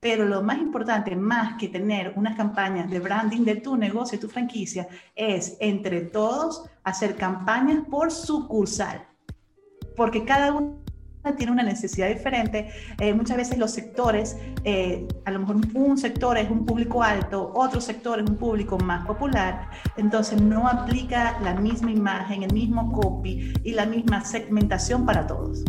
Pero lo más importante, más que tener unas campañas de branding de tu negocio, tu franquicia, es entre todos hacer campañas por sucursal. Porque cada uno tiene una necesidad diferente. Eh, muchas veces los sectores, eh, a lo mejor un sector es un público alto, otro sector es un público más popular, entonces no aplica la misma imagen, el mismo copy y la misma segmentación para todos.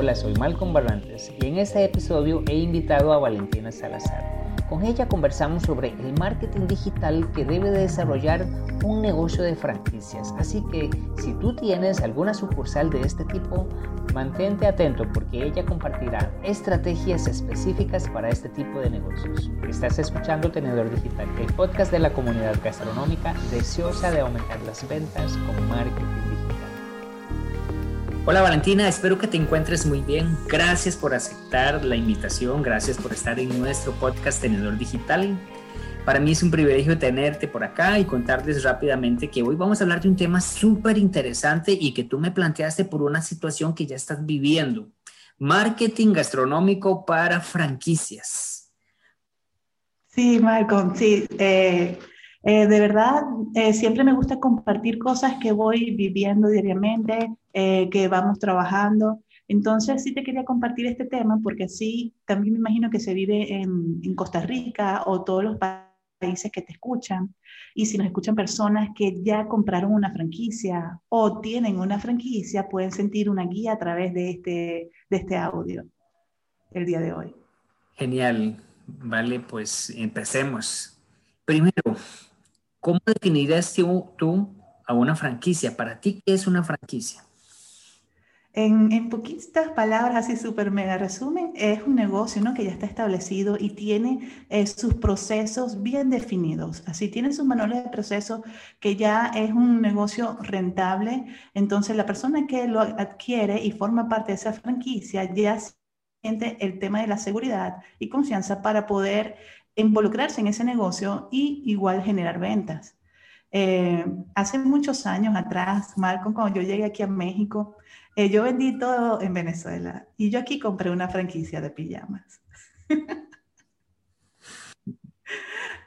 Hola, soy Malcolm Barrantes y en este episodio he invitado a Valentina Salazar. Con ella conversamos sobre el marketing digital que debe desarrollar un negocio de franquicias. Así que si tú tienes alguna sucursal de este tipo, mantente atento porque ella compartirá estrategias específicas para este tipo de negocios. Estás escuchando Tenedor Digital, el podcast de la comunidad gastronómica deseosa de aumentar las ventas con marketing Hola Valentina, espero que te encuentres muy bien. Gracias por aceptar la invitación, gracias por estar en nuestro podcast Tenedor Digital. Para mí es un privilegio tenerte por acá y contarles rápidamente que hoy vamos a hablar de un tema súper interesante y que tú me planteaste por una situación que ya estás viviendo. Marketing gastronómico para franquicias. Sí, Marco, sí. Eh, eh, de verdad, eh, siempre me gusta compartir cosas que voy viviendo diariamente, eh, que vamos trabajando. Entonces, sí te quería compartir este tema porque sí, también me imagino que se vive en, Costa Rica o todos los países que te escuchan. Y si nos escuchan personas que ya compraron una franquicia o tienen una franquicia, pueden sentir una guía a través de este, de este audio el día de hoy. Genial. Vale, pues empecemos. Primero, ¿Cómo definirías tú a una franquicia? Para ti, ¿qué es una franquicia? En, en poquitas palabras, así súper mega resumen, es un negocio ¿no? que ya está establecido y tiene eh, sus procesos bien definidos. Así tiene sus manuales de proceso que ya es un negocio rentable. Entonces, la persona que lo adquiere y forma parte de esa franquicia ya siente el tema de la seguridad y confianza para poder involucrarse en ese negocio y igual generar ventas. Eh, hace muchos años atrás, Malcolm, cuando yo llegué aquí a México, eh, yo vendí todo en Venezuela y yo aquí compré una franquicia de pijamas.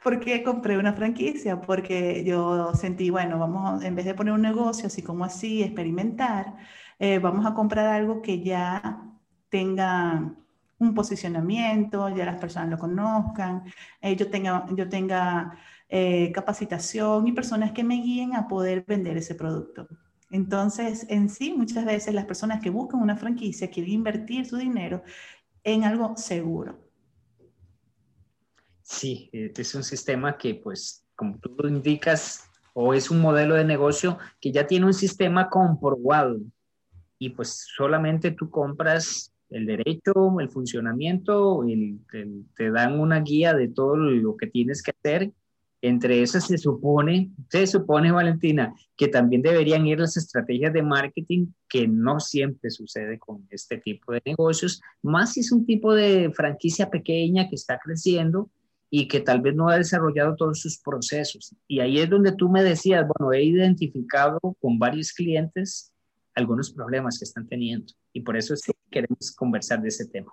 ¿Por qué compré una franquicia? Porque yo sentí, bueno, vamos, en vez de poner un negocio así como así, experimentar, eh, vamos a comprar algo que ya tenga un posicionamiento, ya las personas lo conozcan, eh, yo tenga, yo tenga eh, capacitación y personas que me guíen a poder vender ese producto. Entonces, en sí, muchas veces las personas que buscan una franquicia quieren invertir su dinero en algo seguro. Sí, eh, es un sistema que, pues, como tú lo indicas, o es un modelo de negocio que ya tiene un sistema comprobado y pues solamente tú compras el derecho, el funcionamiento, te dan una guía de todo lo que tienes que hacer. Entre esas se supone, se supone, Valentina, que también deberían ir las estrategias de marketing, que no siempre sucede con este tipo de negocios, más si es un tipo de franquicia pequeña que está creciendo y que tal vez no ha desarrollado todos sus procesos. Y ahí es donde tú me decías, bueno, he identificado con varios clientes algunos problemas que están teniendo. Y por eso sí queremos conversar de ese tema.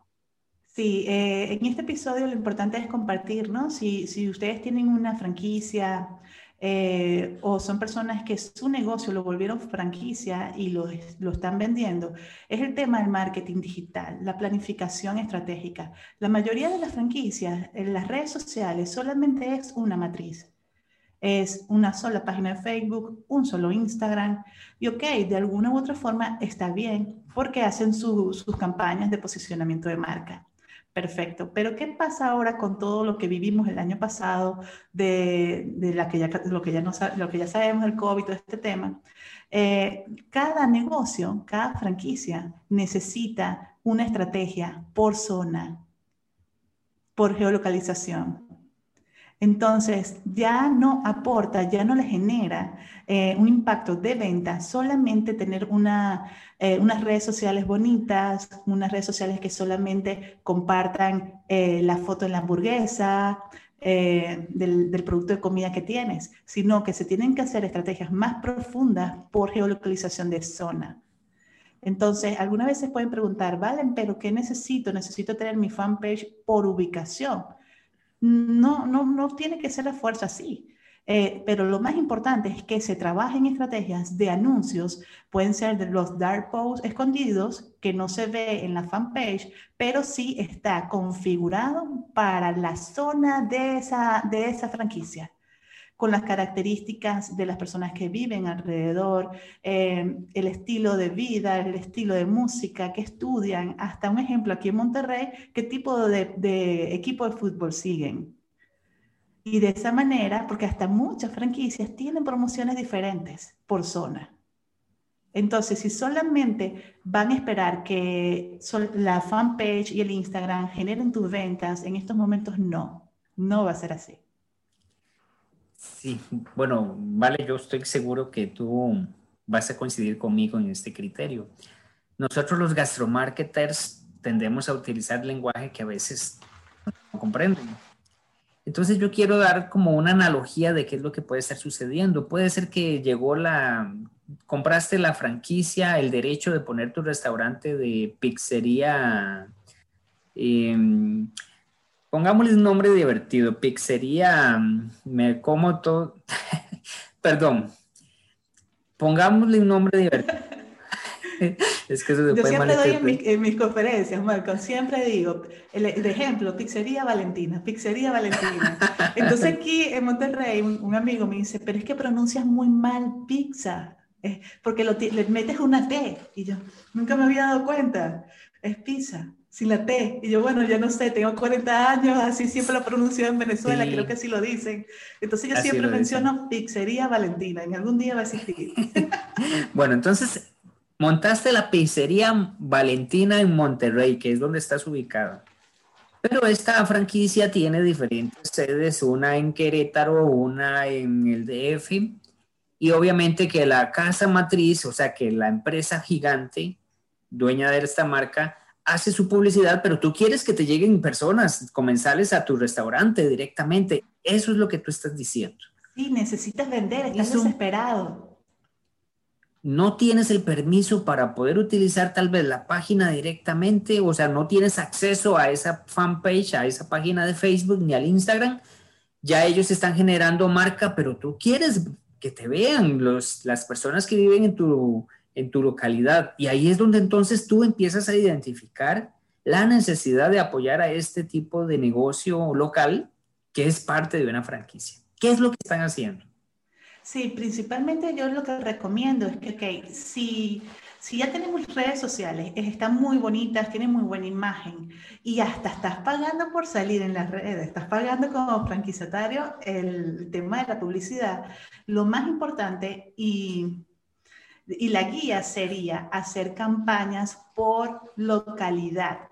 Sí, eh, en este episodio lo importante es compartir, ¿no? Si, si ustedes tienen una franquicia eh, o son personas que su negocio lo volvieron franquicia y lo, lo están vendiendo, es el tema del marketing digital, la planificación estratégica. La mayoría de las franquicias en las redes sociales solamente es una matriz es una sola página de Facebook, un solo Instagram. Y ok, de alguna u otra forma está bien porque hacen sus campañas de posicionamiento de marca. Perfecto. Pero ¿qué pasa ahora con todo lo que vivimos el año pasado, de, la que ya, lo, que ya no, lo que ya sabemos del COVID, todo este tema? Eh, cada negocio, cada franquicia necesita una estrategia por zona, por geolocalización, entonces, ya no aporta, ya no le genera eh, un impacto de venta solamente tener eh, unas redes sociales bonitas, unas redes sociales que solamente compartan eh, la foto de la hamburguesa, del, del, producto de comida que tienes, sino que se tienen que hacer estrategias más profundas por geolocalización de zona. Entonces, algunas veces pueden preguntar, Valen, pero ¿qué necesito? Necesito tener mi fanpage por ubicación. No, no, no tiene que ser la fuerza así. Eh, pero lo más importante es que se trabajen estrategias de anuncios, pueden ser de los dark posts escondidos que no se ve en la fanpage, pero sí está configurado para la zona de esa, de esa franquicia con las características de las personas que viven alrededor, eh, el estilo de vida, el estilo de música que estudian, hasta un ejemplo aquí en Monterrey, qué tipo de, de equipo de fútbol siguen. Y de esa manera, porque hasta muchas franquicias tienen promociones diferentes por zona. Entonces, si solamente van a esperar que la fanpage y el Instagram generen tus ventas, en estos momentos no, no va a ser así. Sí, bueno, vale, yo estoy seguro que tú vas a coincidir conmigo en este criterio. Nosotros los gastromarketers tendemos a utilizar lenguaje que a veces no comprenden entonces yo quiero dar como una analogía de qué es lo que puede estar sucediendo. Puede ser que llegó la, compraste la franquicia, el derecho de poner tu restaurante de pizzería, em, pongámosle un nombre divertido, pizzería, me como todo, perdón, pongámosle un nombre divertido. es que eso Yo siempre doy en, mis conferencias, Marco, siempre digo, el, ejemplo, pizzería Valentina, pizzería Valentina. Entonces aquí en Monterrey un, amigo me dice, pero es que pronuncias muy mal pizza, eh, porque le metes una T. Y yo, nunca me había dado cuenta, es pizza sin la T. Y yo, bueno, ya no sé, tengo 40 años, así siempre lo pronuncio en Venezuela, creo que así lo dicen. Entonces yo siempre menciono pizzería Valentina, en algún día va a existir. bueno, entonces Montaste la pizzería Valentina en Monterrey, que es donde estás ubicado. Pero esta franquicia tiene diferentes sedes, una en Querétaro, una en el DF, y obviamente que la casa matriz, o sea, que la empresa gigante, dueña de esta marca, hace su publicidad, pero tú quieres que te lleguen personas, comensales a tu restaurante directamente. Eso es lo que tú estás diciendo. Sí, necesitas vender, estás desesperado no tienes el permiso para poder utilizar tal vez la página directamente, o sea, no tienes acceso a esa fanpage, a esa página de Facebook ni al Instagram, ya ellos están generando marca, pero tú quieres que te vean los, las personas que viven en tu, en tu localidad. Y ahí es donde entonces tú empiezas a identificar la necesidad de apoyar a este tipo de negocio local que es parte de una franquicia. ¿Qué es lo que están haciendo? Sí, principalmente yo lo que recomiendo es que, ok, si, si ya tenemos redes sociales, están muy bonitas, tienen muy buena imagen y hasta estás pagando por salir en las redes, estás pagando como franquiciatario el tema de la publicidad, lo más importante y, y la guía sería hacer campañas por localidad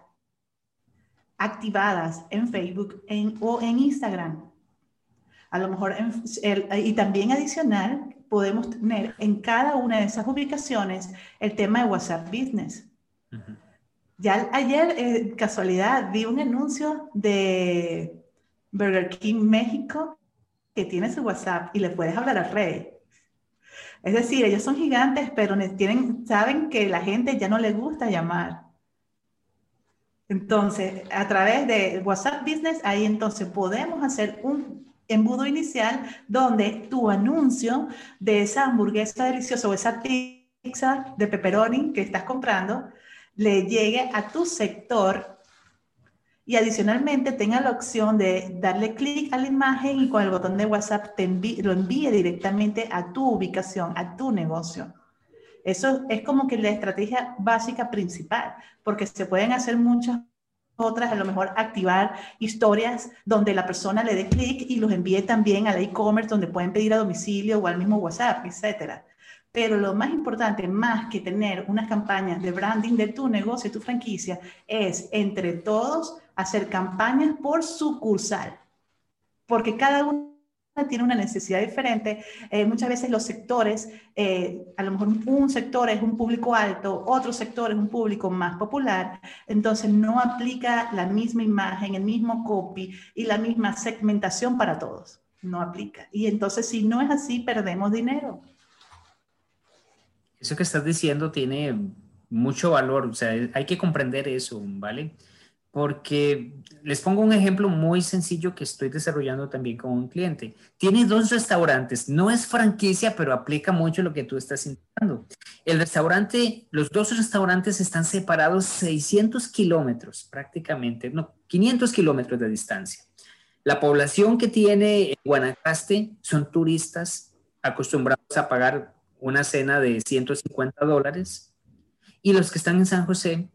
activadas en Facebook o en Instagram a lo mejor, y también adicional, podemos tener en cada una de esas ubicaciones el tema de WhatsApp Business. Ya ayer, eh, casualidad, vi un anuncio de Burger King México que tiene su WhatsApp y le puedes hablar al rey. Es decir, ellos son gigantes, pero tienen, saben que la gente ya no le gusta llamar. Entonces, a través de WhatsApp Business, ahí entonces podemos hacer un embudo inicial donde tu anuncio de esa hamburguesa deliciosa o esa pizza de pepperoni que estás comprando le llegue a tu sector y adicionalmente tenga la opción de darle clic a la imagen y con el botón de WhatsApp te lo envíe directamente a tu ubicación, a tu negocio. Eso es como que la estrategia básica principal, porque se pueden hacer muchas otras a lo mejor activar historias donde la persona le dé clic y los envíe también al e-commerce donde pueden pedir a domicilio o al mismo WhatsApp, etcétera. Pero lo más importante, más que tener unas campañas de branding de tu negocio, tu franquicia, es entre todos hacer campañas por sucursal. Porque cada uno tiene una necesidad diferente. Eh, muchas veces los sectores, eh, a lo mejor un sector es un público alto, otro sector es un público más popular, entonces no aplica la misma imagen, el mismo copy y la misma segmentación para todos. No aplica. Y entonces si no es así, perdemos dinero. Eso que estás diciendo tiene mucho valor, o sea, hay que comprender eso, ¿vale? Porque les pongo un ejemplo muy sencillo que estoy desarrollando también con un cliente. Tiene dos restaurantes, no es franquicia, pero aplica mucho lo que tú estás indicando. El restaurante, los dos restaurantes están separados 600 kilómetros prácticamente, no, 500 kilómetros de distancia. La población que tiene Guanacaste son turistas acostumbrados a pagar una cena de 150 dólares y los que están en San José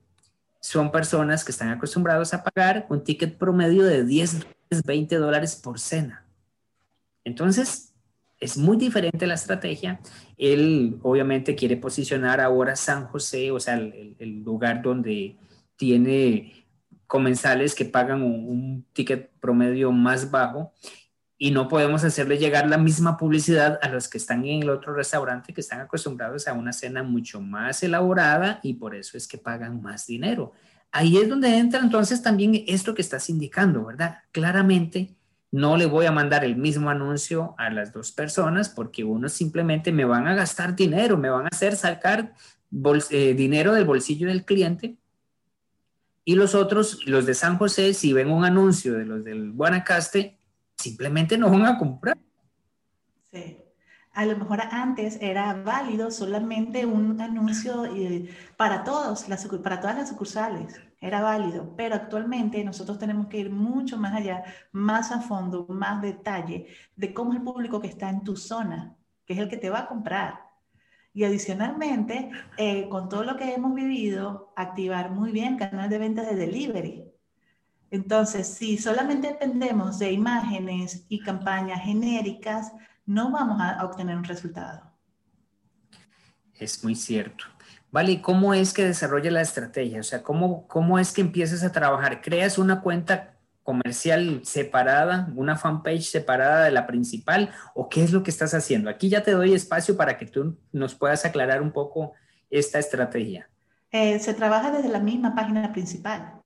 son personas que están acostumbrados a pagar un ticket promedio de 10, 20 dólares por cena. Entonces, es muy diferente la estrategia. Él obviamente quiere posicionar ahora San José, o sea, el, lugar donde tiene comensales que pagan un, un, ticket promedio más bajo y no podemos hacerle llegar la misma publicidad a los que están en el otro restaurante que están acostumbrados a una cena mucho más elaborada y por eso es que pagan más dinero. Ahí es donde entra entonces también esto que estás indicando, ¿verdad? Claramente no le voy a mandar el mismo anuncio a las dos personas porque uno simplemente me van a gastar dinero, me van a hacer sacar eh, dinero del bolsillo del cliente y los otros, los de San José, si ven un anuncio de los del Guanacaste, simplemente no van a comprar. Sí. A lo mejor antes era válido solamente un anuncio eh, para, todos, para todas las sucursales, era válido, pero actualmente nosotros tenemos que ir mucho más allá, más a fondo, más detalle de cómo es el público que está en tu zona, que es el que te va a comprar. Y adicionalmente, eh, con todo lo que hemos vivido, activar muy bien canal de ventas de delivery. Entonces, si solamente dependemos de imágenes y campañas genéricas, no vamos a obtener un resultado. Es muy cierto. Vale, ¿y cómo es que desarrolla la estrategia? O sea, ¿cómo, ¿cómo es que empiezas a trabajar? ¿Creas una cuenta comercial separada, una fanpage separada de la principal? ¿O qué es lo que estás haciendo? Aquí ya te doy espacio para que tú nos puedas aclarar un poco esta estrategia. Eh, se trabaja desde la misma página principal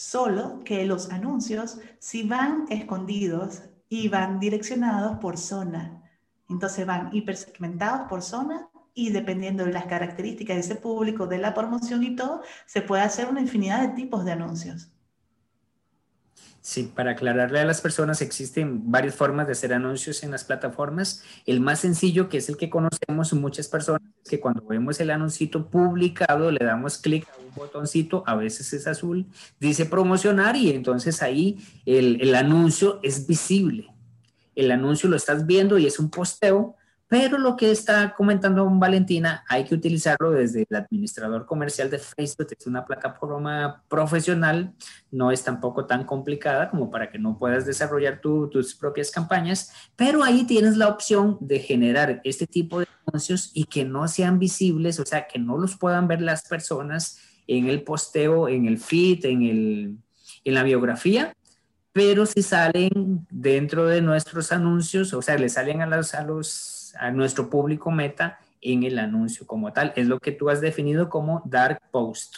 solo que los anuncios si van escondidos y van direccionados por zona. Entonces van hipersegmentados por zona y dependiendo de las características de ese público, de la promoción y todo, se puede hacer una infinidad de tipos de anuncios. Sí, para aclararle a las personas, existen varias formas de hacer anuncios en las plataformas. El más sencillo, que es el que conocemos muchas personas, es que cuando vemos el anuncito publicado, le damos clic a un botoncito, a veces es azul, dice promocionar y entonces ahí el anuncio es visible. El anuncio lo estás viendo y es un posteo pero lo que está comentando Valentina, hay que utilizarlo desde el administrador comercial de Facebook, es una plataforma profesional, no es tampoco tan complicada como para que no puedas desarrollar tus propias campañas, pero ahí tienes la opción de generar este tipo de anuncios y que no sean visibles, o sea, que no los puedan ver las personas en el posteo, en el feed, en, el, en la biografía, pero si salen dentro de nuestros anuncios, o sea, le salen a los, a los a nuestro público meta en el anuncio como tal. Es lo que tú has definido como dark post.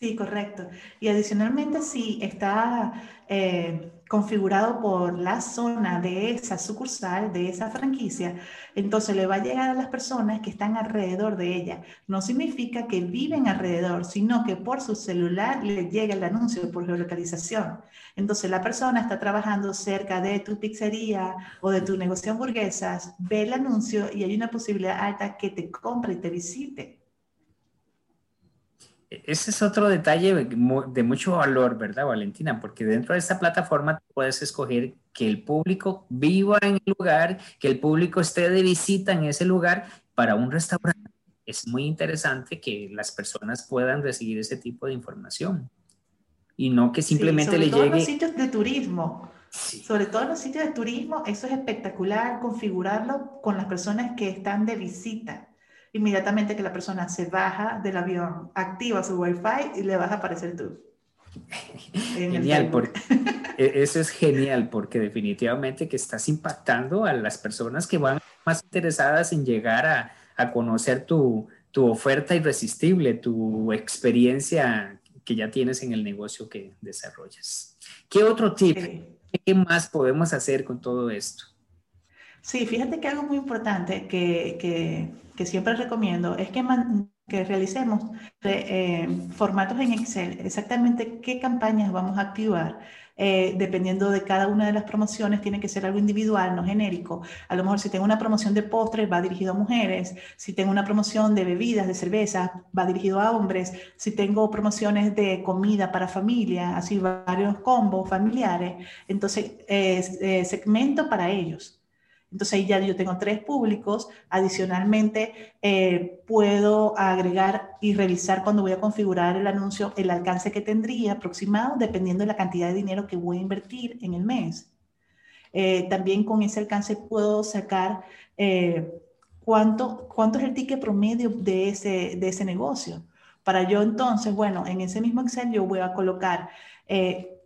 Sí, correcto. Y adicionalmente, si está eh, configurado por la zona de esa sucursal, de esa franquicia, entonces le va a llegar a las personas que están alrededor de ella. No significa que viven alrededor, sino que por su celular le llega el anuncio por geolocalización. Entonces la persona está trabajando cerca de tu pizzería o de tu negocio de hamburguesas, ve el anuncio y hay una posibilidad alta que te compre y te visite. Ese es otro detalle de mucho valor, ¿verdad, Valentina? Porque dentro de esta plataforma puedes escoger que el público viva en el lugar, que el público esté de visita en ese lugar para un restaurante. Es muy interesante que las personas puedan recibir ese tipo de información y no que simplemente le llegue. Sobre todo los sitios de turismo. Sobre todo en los sitios de turismo, eso es espectacular configurarlo con las personas que están de visita inmediatamente que la persona se baja del avión, activa su Wi-Fi y le vas a aparecer tú. Genial, porque, e, eso es genial porque definitivamente que estás impactando a las personas que van más interesadas en llegar a, a conocer tu, tu, oferta irresistible, tu experiencia que ya tienes en el negocio que desarrollas. ¿Qué otro tip? ¿Qué más podemos hacer con todo esto? Sí, fíjate que algo muy importante que, que, siempre recomiendo es que que realicemos eh, formatos en Excel, exactamente qué campañas vamos a activar, eh, dependiendo de cada una de las promociones, tiene que ser algo individual, no genérico. A lo mejor si tengo una promoción de postres, va dirigido a mujeres. Si tengo una promoción de bebidas, de cerveza, va dirigido a hombres. Si tengo promociones de comida para familia, así varios combos familiares, entonces eh, segmento para ellos. Entonces ahí ya yo tengo tres públicos. Adicionalmente, eh, puedo agregar y revisar cuando voy a configurar el anuncio el alcance que tendría aproximado dependiendo de la cantidad de dinero que voy a invertir en el mes. Eh, también con ese alcance puedo sacar eh, cuánto, es el ticket promedio de ese, de ese negocio. Para yo entonces, bueno, en ese mismo Excel yo voy a colocar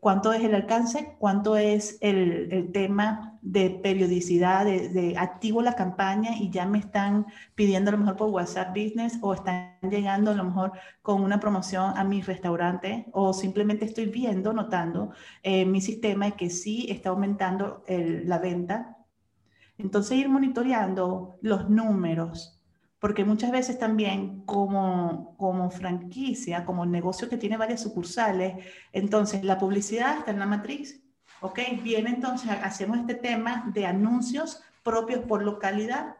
cuánto es el alcance, cuánto es el, tema de periodicidad, de, activo la campaña y ya me están pidiendo a lo mejor por WhatsApp Business o están llegando a lo mejor con una promoción a mi restaurante o simplemente estoy viendo, notando en mi sistema que sí está aumentando la venta. Entonces ir monitoreando los números, porque muchas veces también como, como franquicia, como negocio que tiene varias sucursales, entonces la publicidad está en la matriz, ¿ok? Viene entonces, hacemos este tema de anuncios propios por localidad,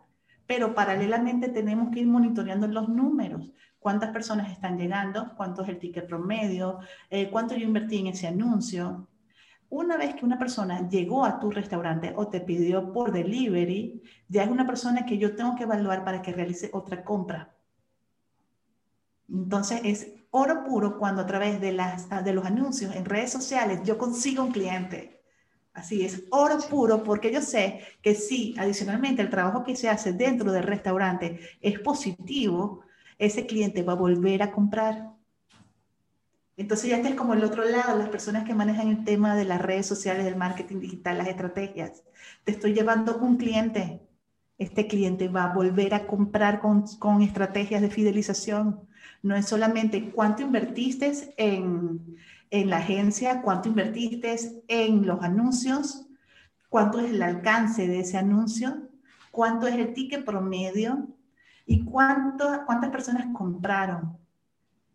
pero paralelamente tenemos que ir monitoreando los números, cuántas personas están llegando, cuánto es el ticket promedio, eh, cuánto yo invertí en ese anuncio, una vez que una persona llegó a tu restaurante o te pidió por delivery, ya es una persona que yo tengo que evaluar para que realice otra compra. Entonces es oro puro cuando a través de, las, de los anuncios en redes sociales yo consigo un cliente. Así es, oro puro porque yo sé que si adicionalmente el trabajo que se hace dentro del restaurante es positivo, ese cliente va a volver a comprar. Entonces ya es como el otro lado, las personas que manejan el tema de las redes sociales, del marketing digital, las estrategias. Te estoy llevando un cliente. Este cliente va a volver a comprar con, con estrategias de fidelización. No es solamente cuánto invertiste en, en la agencia, cuánto invertiste en los anuncios, cuánto es el alcance de ese anuncio, cuánto es el ticket promedio y cuánto, cuántas personas compraron.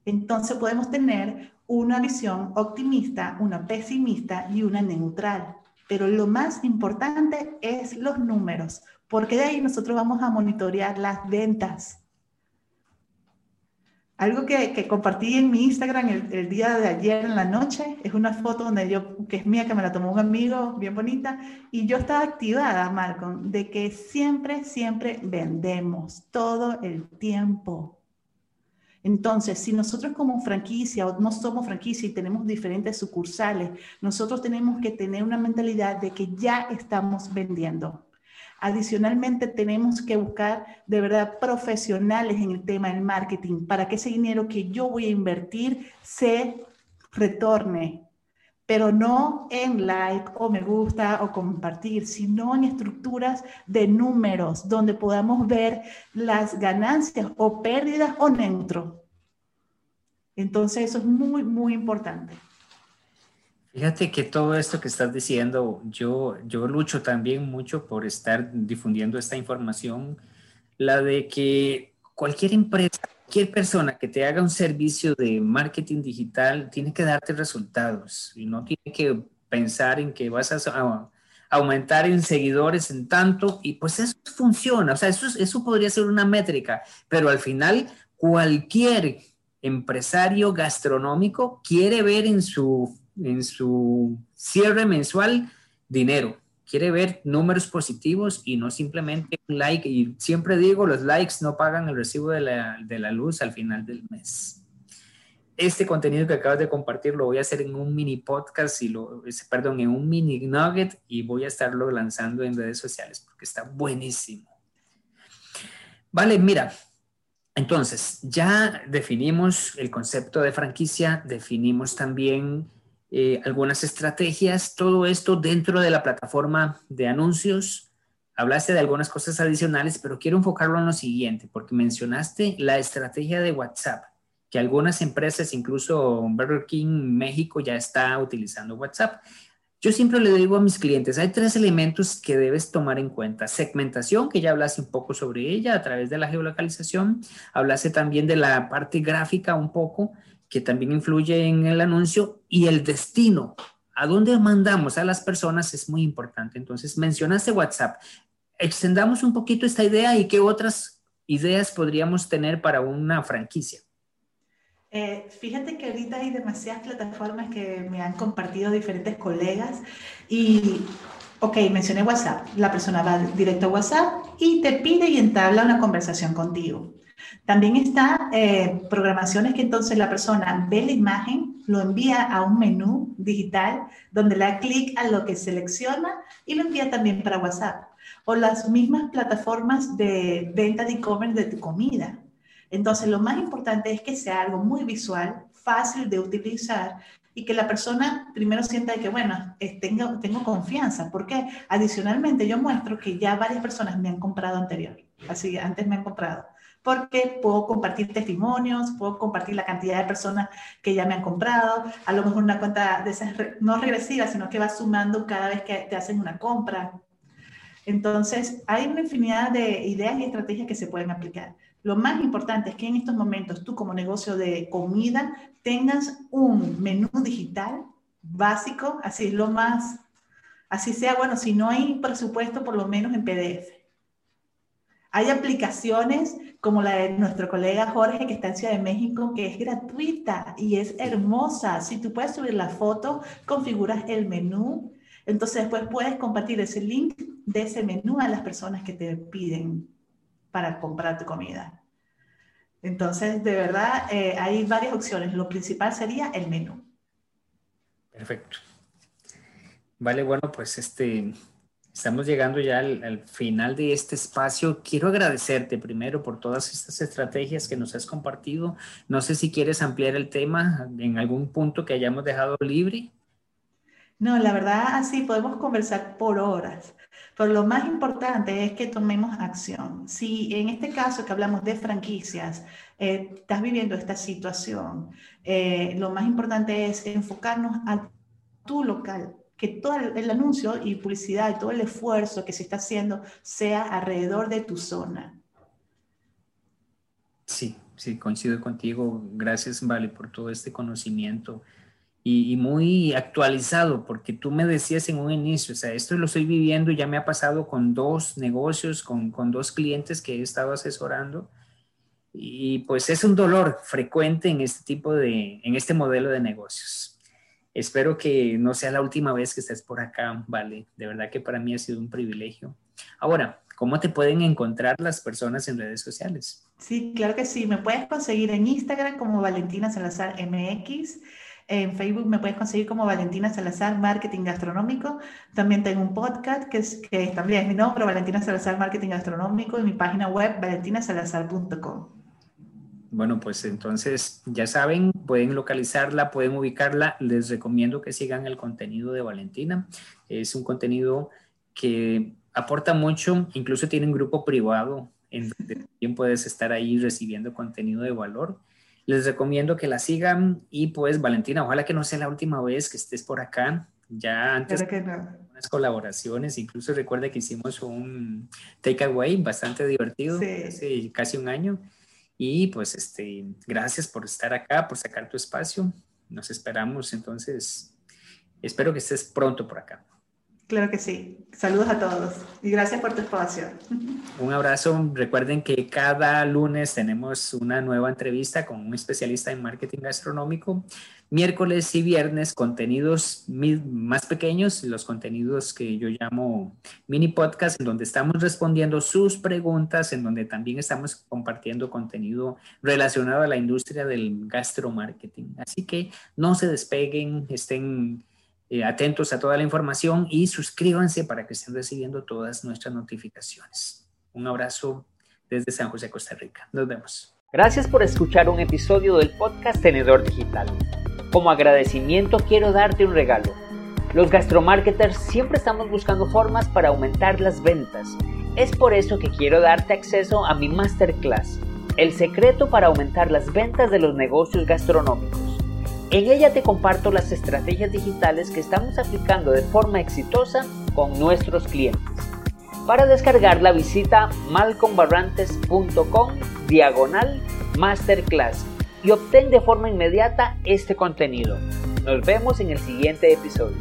Entonces podemos tener una visión optimista, una pesimista y una neutral. Pero lo más importante es los números, porque de ahí nosotros vamos a monitorear las ventas. Algo que, compartí en mi Instagram el, día de ayer en la noche es una foto donde yo, que es mía, que me la tomó un amigo, bien bonita, y yo estaba activada, Malcolm, de que siempre, siempre vendemos todo el tiempo. Entonces, si nosotros como franquicia o no somos franquicia y tenemos diferentes sucursales, nosotros tenemos que tener una mentalidad de que ya estamos vendiendo. Adicionalmente, tenemos que buscar de verdad profesionales en el tema del marketing para que ese dinero que yo voy a invertir se retorne, pero no en like o me gusta o compartir, sino en estructuras de números donde podamos ver las ganancias o pérdidas o neutro. Entonces eso es muy, muy importante. Fíjate que todo esto que estás diciendo, yo, yo lucho también mucho por estar difundiendo esta información, la de que cualquier empresa cualquier persona que te haga un servicio de marketing digital tiene que darte resultados y no tiene que pensar en que vas a, aumentar en seguidores en tanto y pues eso funciona, o sea, eso, eso podría ser una métrica, pero al final cualquier empresario gastronómico quiere ver en su, en su cierre mensual dinero quiere ver números positivos y no simplemente un like. Y siempre digo, los likes no pagan el recibo de la, de la luz al final del mes. Este contenido que acabas de compartir lo voy a hacer en un mini podcast y lo, perdón, en un mini nugget y voy a estarlo lanzando en redes sociales porque está buenísimo. Vale, mira, entonces ya definimos el concepto de franquicia, definimos también eh, algunas estrategias, todo esto dentro de la plataforma de anuncios. Hablaste de algunas cosas adicionales, pero quiero enfocarlo en lo siguiente, porque mencionaste la estrategia de WhatsApp, que algunas empresas, incluso Burger King México, ya está utilizando WhatsApp. Yo siempre le digo a mis clientes, hay tres elementos que debes tomar en cuenta. Segmentación, que ya hablaste un poco sobre ella a través de la geolocalización. Hablaste también de la parte gráfica un poco, que también influye en el anuncio. Y el destino, a dónde mandamos a las personas es muy importante. Entonces, mencionaste WhatsApp. Extendamos un poquito esta idea y qué otras ideas podríamos tener para una franquicia. Eh, fíjate que ahorita hay demasiadas plataformas que me han compartido diferentes colegas y, ok, mencioné WhatsApp, la persona va directo a WhatsApp y te pide y entabla una conversación contigo. También está eh, programaciones que entonces la persona ve la imagen, lo envía a un menú digital donde le da clic a lo que selecciona y lo envía también para WhatsApp. O las mismas plataformas de venta de e-commerce de tu comida. Entonces, lo más importante es que sea algo muy visual, fácil de utilizar y que la persona primero sienta que, bueno, tengo, tengo confianza, porque adicionalmente yo muestro que ya varias personas me han comprado anterior, así antes me han comprado, porque puedo compartir testimonios, puedo compartir la cantidad de personas que ya me han comprado, a lo mejor una cuenta de esas no regresiva, sino que va sumando cada vez que te hacen una compra. Entonces, hay una infinidad de ideas y estrategias que se pueden aplicar. Lo más importante es que en estos momentos tú como negocio de comida tengas un menú digital básico, así lo más, así sea, bueno, si no hay presupuesto, por lo menos en PDF. Hay aplicaciones como la de nuestro colega Jorge que está en Ciudad de México, que es gratuita y es hermosa. Si tú puedes subir la foto, configuras el menú, entonces después puedes compartir ese link de ese menú a las personas que te piden para comprar tu comida. Entonces, de verdad, eh, hay varias opciones. Lo principal sería el menú. Perfecto. Vale, bueno, pues este, estamos llegando ya al, final de este espacio. Quiero agradecerte primero por todas estas estrategias que nos has compartido. No sé si quieres ampliar el tema en algún punto que hayamos dejado libre. No, la verdad, así podemos conversar por horas. Pero lo más importante es que tomemos acción. Si en este caso que hablamos de franquicias, eh, estás viviendo esta situación, eh, lo más importante es enfocarnos a tu local, que todo el anuncio y publicidad y todo el esfuerzo que se está haciendo sea alrededor de tu zona. Sí, sí, coincido contigo. Gracias, Vale, por todo este conocimiento y, muy actualizado, porque tú me decías en un inicio, o sea, esto lo estoy viviendo, ya me ha pasado con dos negocios, con, con dos clientes que he estado asesorando, y pues es un dolor frecuente en este tipo de, en este modelo de negocios. Espero que no sea la última vez que estés por acá, vale. De verdad que para mí ha sido un privilegio. Ahora, ¿cómo te pueden encontrar las personas en redes sociales? Sí, claro que sí. Me puedes conseguir en Instagram como Valentina Salazar MX en Facebook me puedes conseguir como Valentina Salazar Marketing Gastronómico. También tengo un podcast que, es, que también es mi nombre, Valentina Salazar Marketing Gastronómico, y mi página web valentinasalazar.com. Bueno, pues entonces ya saben, pueden localizarla, pueden ubicarla. Les recomiendo que sigan el contenido de Valentina. Es un contenido que aporta mucho, incluso tiene un grupo privado en donde también puedes estar ahí recibiendo contenido de valor les recomiendo que la sigan y pues Valentina, ojalá que no sea la última vez que estés por acá. Ya antes que no. unas colaboraciones, incluso recuerda que hicimos un takeaway bastante divertido hace casi un año. Y pues este, gracias por estar acá, por sacar tu espacio. Nos esperamos entonces. Espero que estés pronto por acá. Claro que sí. Saludos a todos y gracias por tu espacio. Un abrazo. Recuerden que cada lunes tenemos una nueva entrevista con un especialista en marketing gastronómico. Miércoles y viernes contenidos más pequeños, los contenidos que yo llamo mini podcast, en donde estamos respondiendo sus preguntas, en donde también estamos compartiendo contenido relacionado a la industria del gastromarketing. Así que no se despeguen, estén eh, atentos a toda la información y suscríbanse para que estén recibiendo todas nuestras notificaciones. Un abrazo desde San José, Costa Rica. Nos vemos. Gracias por escuchar un episodio del podcast Tenedor Digital. Como agradecimiento quiero darte un regalo. Los gastromarketers siempre estamos buscando formas para aumentar las ventas. Es por eso que quiero darte acceso a mi masterclass, El secreto para aumentar las ventas de los negocios gastronómicos En ella te comparto las estrategias digitales que estamos aplicando de forma exitosa con nuestros clientes. Para descargarla visita malcombarrantes.com diagonal masterclass y obtén de forma inmediata este contenido. Nos vemos en el siguiente episodio.